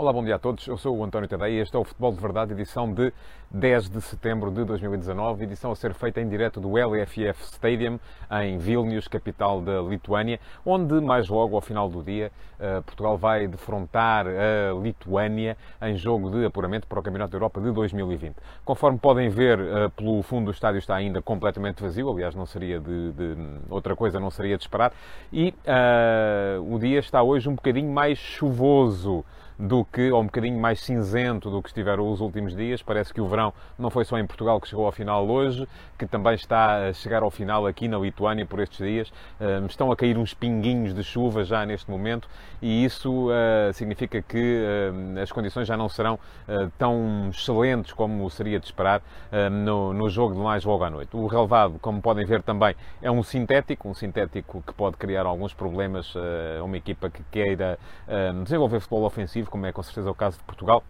Olá, bom dia a todos. Eu sou o António Tadeia e este é o Futebol de Verdade, edição de 10 de setembro de 2019, edição a ser feita em direto do LFF Stadium, em Vilnius, capital da Lituânia, onde mais logo, ao final do dia, eh, Portugal vai defrontar a Lituânia em jogo de apuramento para o Campeonato da Europa de 2020. Conforme podem ver, eh, pelo fundo do estádio está ainda completamente vazio, aliás, não seria de, de outra coisa, não seria de esperar, e uh, o dia está hoje um bocadinho mais chuvoso do que, ou um bocadinho mais cinzento do que estiveram os últimos dias. Parece que o verão não foi só em Portugal que chegou ao final hoje, que também está a chegar ao final aqui na Lituânia por estes dias. estão a cair uns pinguinhos de chuva já neste momento e isso uh, significa que uh, as condições já não serão uh, tão excelentes como seria de esperar no, no, jogo de mais logo à noite. O relevado, como podem ver também, é um sintético, um sintético que pode criar alguns problemas a uma equipa que queira desenvolver futebol ofensivo como é com certeza o caso de Portugal.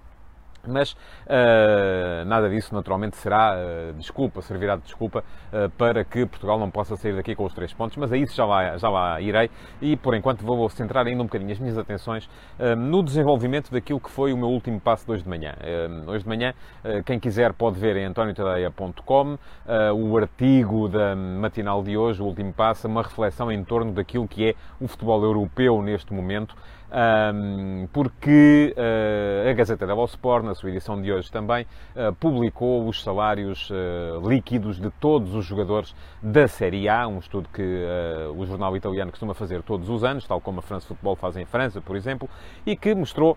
Mas uh, nada disso, naturalmente, será uh, desculpa, servirá de desculpa uh, para que Portugal não possa sair daqui com os três pontos, mas a isso já lá, já lá irei e, por enquanto, vou centrar ainda um bocadinho as minhas atenções no desenvolvimento daquilo que foi o meu último passo de hoje de manhã. hoje de manhã, quem quiser pode ver em antoniotadeia.com o artigo da matinal de hoje, o último passo, uma reflexão em torno daquilo que é o futebol europeu neste momento um, porque uh, a Gazeta dello Sport, na sua edição de hoje também, uh, publicou os salários uh, líquidos de todos os jogadores da Série A, um estudo que o jornal italiano costuma fazer todos os anos, tal como a France Football faz em França, por exemplo, e que mostrou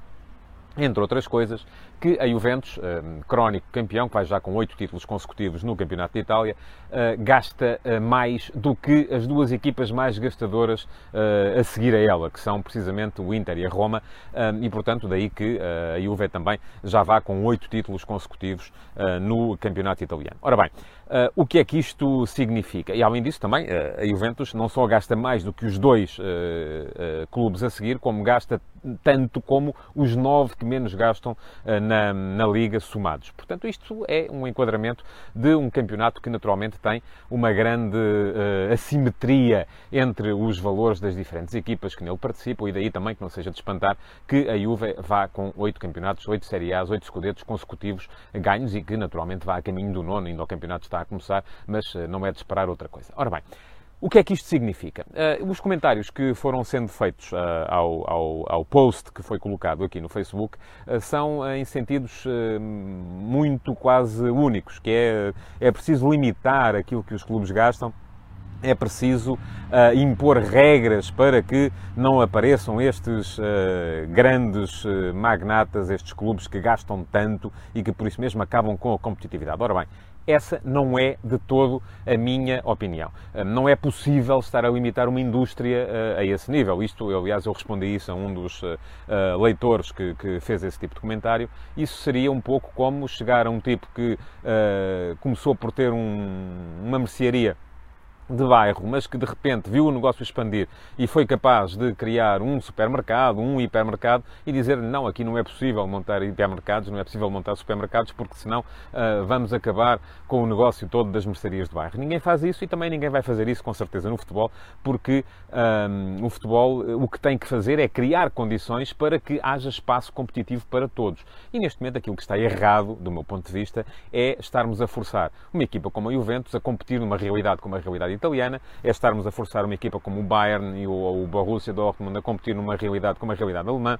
entre outras coisas, que a Juventus, um, crónico campeão, que vai já com oito títulos consecutivos no Campeonato de Itália, uh, gasta uh, mais do que as duas equipas mais gastadoras a seguir a ela, que são precisamente o Inter e a Roma, e portanto daí que a Juve também já vá com oito títulos consecutivos no Campeonato Italiano. Ora bem, o que é que isto significa? E além disso também, a Juventus não só gasta mais do que os dois clubes a seguir, como gasta tanto como os nove que menos gastam na na, na Liga somados. Portanto, isto é um enquadramento de um campeonato que naturalmente tem uma grande uh, assimetria entre os valores das diferentes equipas que nele participam e daí também que não seja de espantar que a Juve vá com oito campeonatos, oito Série A's, oito escudetos consecutivos ganhos e que naturalmente vá a caminho do nono, ainda o campeonato está a começar, mas uh, não é de esperar outra coisa. Ora bem, o que é que isto significa? Uh, os comentários que foram sendo feitos uh, ao, ao, ao, post que foi colocado aqui no Facebook uh, são em sentidos muito quase únicos, que é, é preciso limitar aquilo que os clubes gastam é preciso uh, impor regras para que não apareçam estes uh, grandes uh, magnatas, estes clubes que gastam tanto e que por isso mesmo acabam com a competitividade. Ora bem, essa não é de todo a minha opinião. Não é possível estar a limitar uma indústria uh, a esse nível. Isto, aliás, eu respondi isso a um dos uh, leitores que, que, fez esse tipo de comentário. Isso seria um pouco como chegar a um tipo que uh, começou por ter um, uma mercearia de bairro, mas que de repente viu o negócio expandir e foi capaz de criar um supermercado, um hipermercado e dizer não, aqui não é possível montar hipermercados, não é possível montar supermercados porque senão uh, vamos acabar com o negócio todo das mercearias de bairro. Ninguém faz isso e também ninguém vai fazer isso com certeza no futebol porque um, o futebol o que tem que fazer é criar condições para que haja espaço competitivo para todos. E neste momento aquilo que está errado, do meu ponto de vista, é estarmos a forçar uma equipa como a Juventus a competir numa realidade como a realidade italiana, é estarmos a forçar uma equipa como o Bayern e o, o Borussia Dortmund a competir numa realidade como a realidade alemã,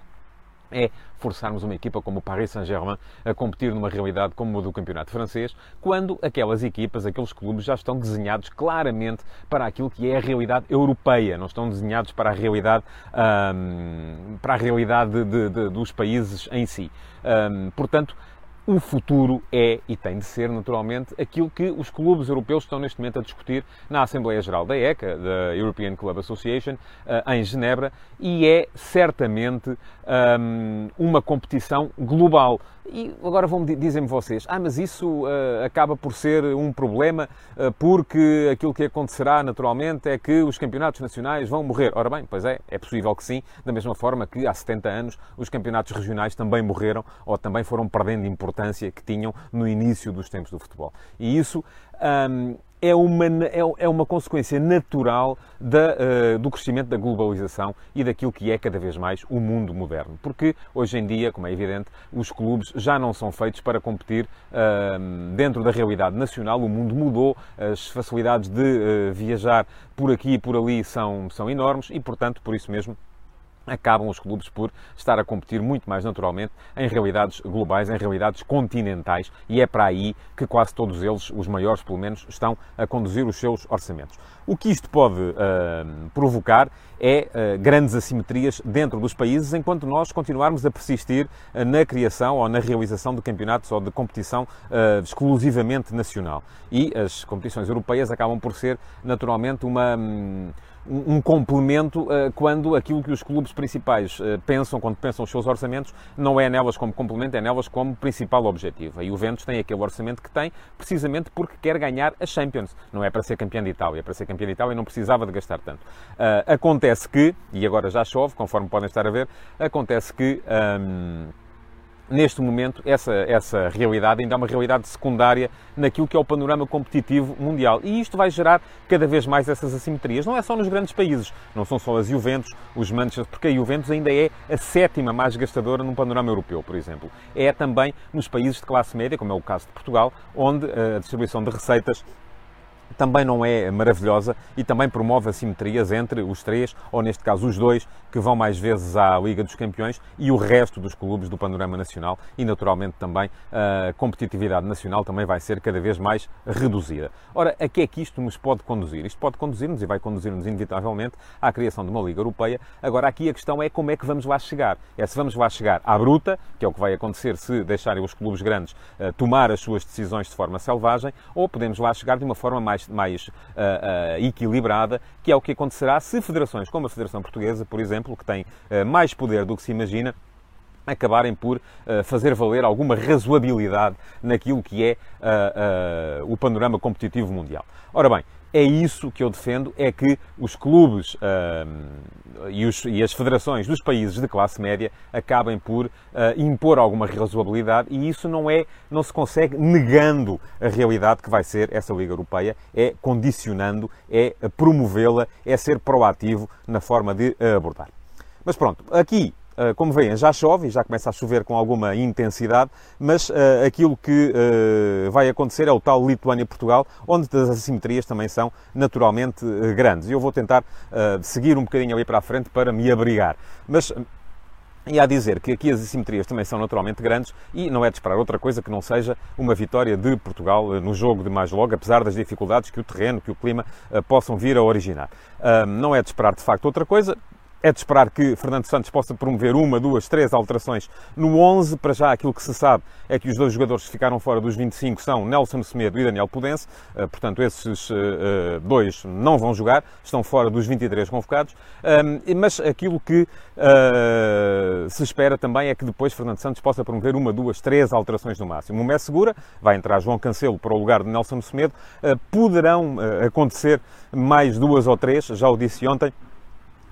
é forçarmos uma equipa como o Paris Saint-Germain a competir numa realidade como a do campeonato francês, quando aquelas equipas, aqueles clubes já estão desenhados claramente para aquilo que é a realidade europeia, não estão desenhados para a realidade, hum, para a realidade de, de, dos países em si. Hum, portanto, o futuro é e tem de ser, naturalmente, aquilo que os clubes europeus estão neste momento a discutir na Assembleia Geral da ECA, da European Club Association, eh, em Genebra, e é certamente um, uma competição global. E agora vão dizer-me vocês, ah, mas isso uh, acaba por ser um problema uh, porque aquilo que acontecerá naturalmente é que os campeonatos nacionais vão morrer. Ora bem, pois é, é possível que sim, da mesma forma que há 70 anos os campeonatos regionais também morreram ou também foram perdendo importância importância que tinham no início dos tempos do futebol. E isso um, é uma, é, é uma consequência natural da, uh, do crescimento da globalização e daquilo que é cada vez mais o mundo moderno. Porque hoje em dia, como é evidente, os clubes já não são feitos para competir uh, dentro da realidade nacional. O mundo mudou, as facilidades de uh, viajar por aqui e por ali são, são enormes e, portanto, por isso mesmo, acabam os clubes por estar a competir muito mais naturalmente em realidades globais, em realidades continentais, e é para aí que quase todos eles, os maiores pelo menos, estão a conduzir os seus orçamentos. O que isto pode uh, provocar é uh, grandes assimetrias dentro dos países, enquanto nós continuarmos a persistir uh, na criação ou na realização de campeonatos ou de competição exclusivamente nacional. E as competições europeias acabam por ser naturalmente uma. Um, um complemento uh, quando aquilo que os clubes principais uh, pensam, quando pensam os seus orçamentos, não é nelas como complemento, é nelas como principal objetivo. A Juventus tem aquele orçamento que tem precisamente porque quer ganhar a Champions. Não é para ser campeão de Itália, é para ser campeão de Itália não precisava de gastar tanto. Uh, acontece que, e agora já chove, conforme podem estar a ver, acontece que. Um, neste momento, essa, essa realidade ainda é uma realidade secundária naquilo que é o panorama competitivo mundial. E isto vai gerar cada vez mais essas assimetrias. Não é só nos grandes países, não são só as Juventus, os Manchester, porque a Juventus ainda é a sétima mais gastadora num panorama europeu, por exemplo. É também nos países de classe média, como é o caso de Portugal, onde a distribuição de receitas também não é maravilhosa e também promove assimetrias entre os três, ou neste caso os dois, que vão mais vezes à Liga dos Campeões e o resto dos clubes do panorama nacional e, naturalmente, também a competitividade nacional também vai ser cada vez mais reduzida. Ora, a que é que isto nos pode conduzir? Isto pode conduzir-nos e vai conduzir-nos inevitavelmente à criação de uma Liga Europeia. Agora, aqui a questão é como é que vamos lá chegar. É se vamos lá chegar à bruta, que é o que vai acontecer se deixarem os clubes grandes uh, tomar as suas decisões de forma selvagem, ou podemos lá chegar de uma forma mais mais, uh, uh, equilibrada, que é o que acontecerá se federações como a Federação Portuguesa, por exemplo, que tem uh, mais poder do que se imagina, acabarem por uh, fazer valer alguma razoabilidade naquilo que é uh, uh, o panorama competitivo mundial. Ora bem, é isso que eu defendo, é que os clubes e, os, e, as federações dos países de classe média acabem por impor alguma razoabilidade e isso não é, não se consegue negando a realidade que vai ser essa Liga Europeia, é condicionando, é promovê-la, é ser proativo na forma de abordar. Mas pronto, aqui como veem, já chove e já começa a chover com alguma intensidade, mas uh, aquilo que uh, vai acontecer é o tal Lituânia-Portugal, onde as assimetrias também são naturalmente grandes. E eu vou tentar seguir um bocadinho ali para a frente para me abrigar. Mas e a dizer que aqui as assimetrias também são naturalmente grandes e não é de esperar outra coisa que não seja uma vitória de Portugal no jogo de mais logo, apesar das dificuldades que o terreno, que o clima possam vir a originar. Não é de esperar de facto outra coisa. É de esperar que Fernando Santos possa promover uma, duas, três alterações no 11. Para já, aquilo que se sabe é que os dois jogadores que ficaram fora dos 25 são Nelson Semedo e Daniel Pudense. Eh, portanto, esses eh, eh, dois não vão jogar, estão fora dos 23 convocados. Mas aquilo que se espera também é que depois Fernando Santos possa promover uma, duas, três alterações no máximo. Uma é segura, vai entrar João Cancelo para o lugar de Nelson Semedo. Poderão acontecer mais duas ou três, já o disse ontem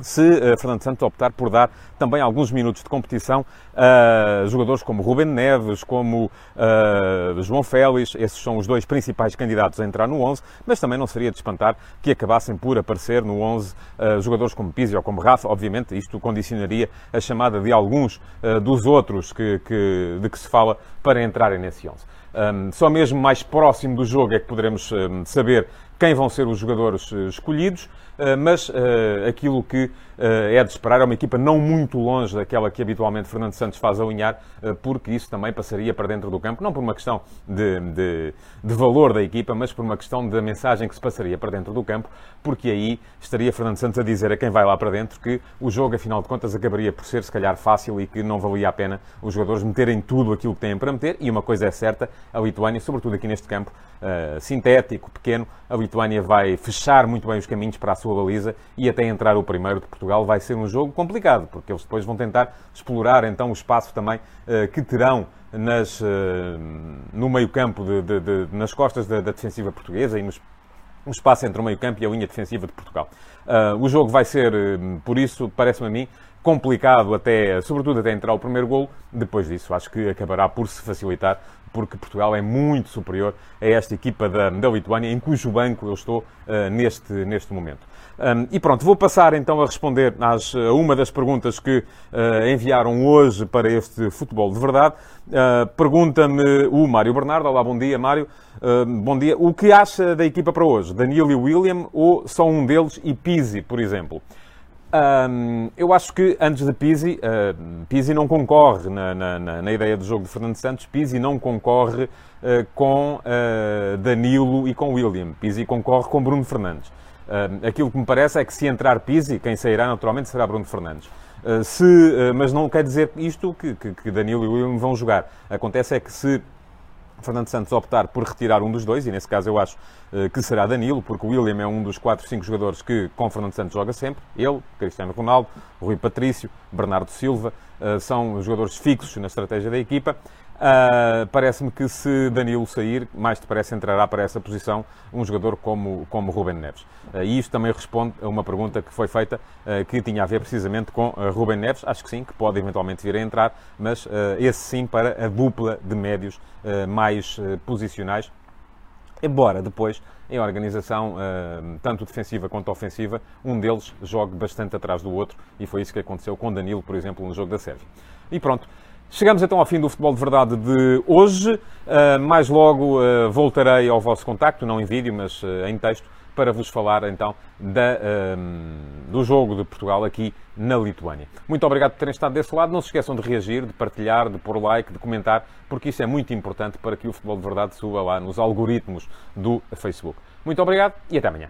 se uh, Fernando Santos optar por dar também alguns minutos de competição a jogadores como Ruben Neves, como uh, João Félix, esses são os dois principais candidatos a entrar no 11, mas também não seria de espantar que acabassem por aparecer no 11 uh, eh, jogadores como Pizzi ou como Rafa, obviamente isto condicionaria a chamada de alguns dos outros que, que, de que se fala para entrarem nesse 11. Um, só mesmo mais próximo do jogo é que poderemos um, saber quem vão ser os jogadores uh, escolhidos, uh, mas uh, aquilo que é de esperar é uma equipa não muito longe daquela que habitualmente Fernando Santos faz alinhar, porque isso também passaria para dentro do campo, não por uma questão de, de, de, valor da equipa, mas por uma questão da mensagem que se passaria para dentro do campo, porque aí estaria Fernando Santos a dizer a quem vai lá para dentro que o jogo, afinal de contas, acabaria por ser, se calhar, fácil e que não valia a pena os jogadores meterem tudo aquilo que têm para meter, e uma coisa é certa, a Lituânia, sobretudo aqui neste campo sintético, pequeno, a Lituânia vai fechar muito bem os caminhos para a sua baliza e até entrar o primeiro de Portugal vai ser um jogo complicado, porque eles depois vão tentar explorar então o espaço também uh, que terão nas, uh, no meio campo, de, de, de, nas costas da, da defensiva portuguesa e nos um espaço entre o meio campo e a linha defensiva de Portugal. Uh, o jogo vai ser, por isso, parece-me a mim, complicado até, sobretudo até entrar o primeiro golo. Depois disso, acho que acabará por se facilitar, porque Portugal é muito superior a esta equipa da, da Lituânia, em cujo banco eu estou uh, neste, neste momento. Um, e pronto, vou passar então a responder às, a uma das perguntas que uh, enviaram hoje para este futebol de verdade. Uh, Pergunta-me o Mário Bernardo. Olá, bom dia, Mário. Bom dia. O que acha da equipa para hoje? Danilo e William ou só um deles e Pizzi, por exemplo? Um, eu acho que antes de Pizzi, uh, Pizzi não concorre na, na, na, ideia do jogo de Fernando Santos, Pizzi não concorre uh, com uh, Danilo e com William, Pizzi concorre com Bruno Fernandes. aquilo que me parece é que se entrar Pizzi, quem sairá naturalmente será Bruno Fernandes. se, mas não quer dizer isto que, que, que Danilo e William vão jogar. Acontece é que se Fernando Santos optar por retirar um dos dois, e nesse caso eu acho uh, que será Danilo, porque o William é um dos 4, 5 jogadores que com Fernando Santos joga sempre. Ele, Cristiano Ronaldo, Rui Patrício, Bernardo Silva, uh, são jogadores fixos na estratégia da equipa. Uh, Parece-me que se Danilo sair, mais depressa entrará para essa posição um jogador como, como Ruben Neves. Uh, e isto também responde a uma pergunta que foi feita uh, que tinha a ver precisamente com Ruben Neves. Acho que sim, que pode eventualmente vir a entrar, mas esse sim para a dupla de médios mais posicionais. Embora depois, em organização, tanto defensiva quanto ofensiva, um deles jogue bastante atrás do outro, e foi isso que aconteceu com Danilo, por exemplo, no jogo da Sérvia. E pronto. Chegamos então ao fim do Futebol de Verdade de hoje. Uh, mais logo uh, voltarei ao vosso contacto, não em vídeo, mas uh, em texto, para vos falar então da, do jogo de Portugal aqui na Lituânia. Muito obrigado por terem estado desse lado. Não se esqueçam de reagir, de partilhar, de pôr like, de comentar, porque isso é muito importante para que o Futebol de Verdade suba lá nos algoritmos do Facebook. Muito obrigado e até amanhã.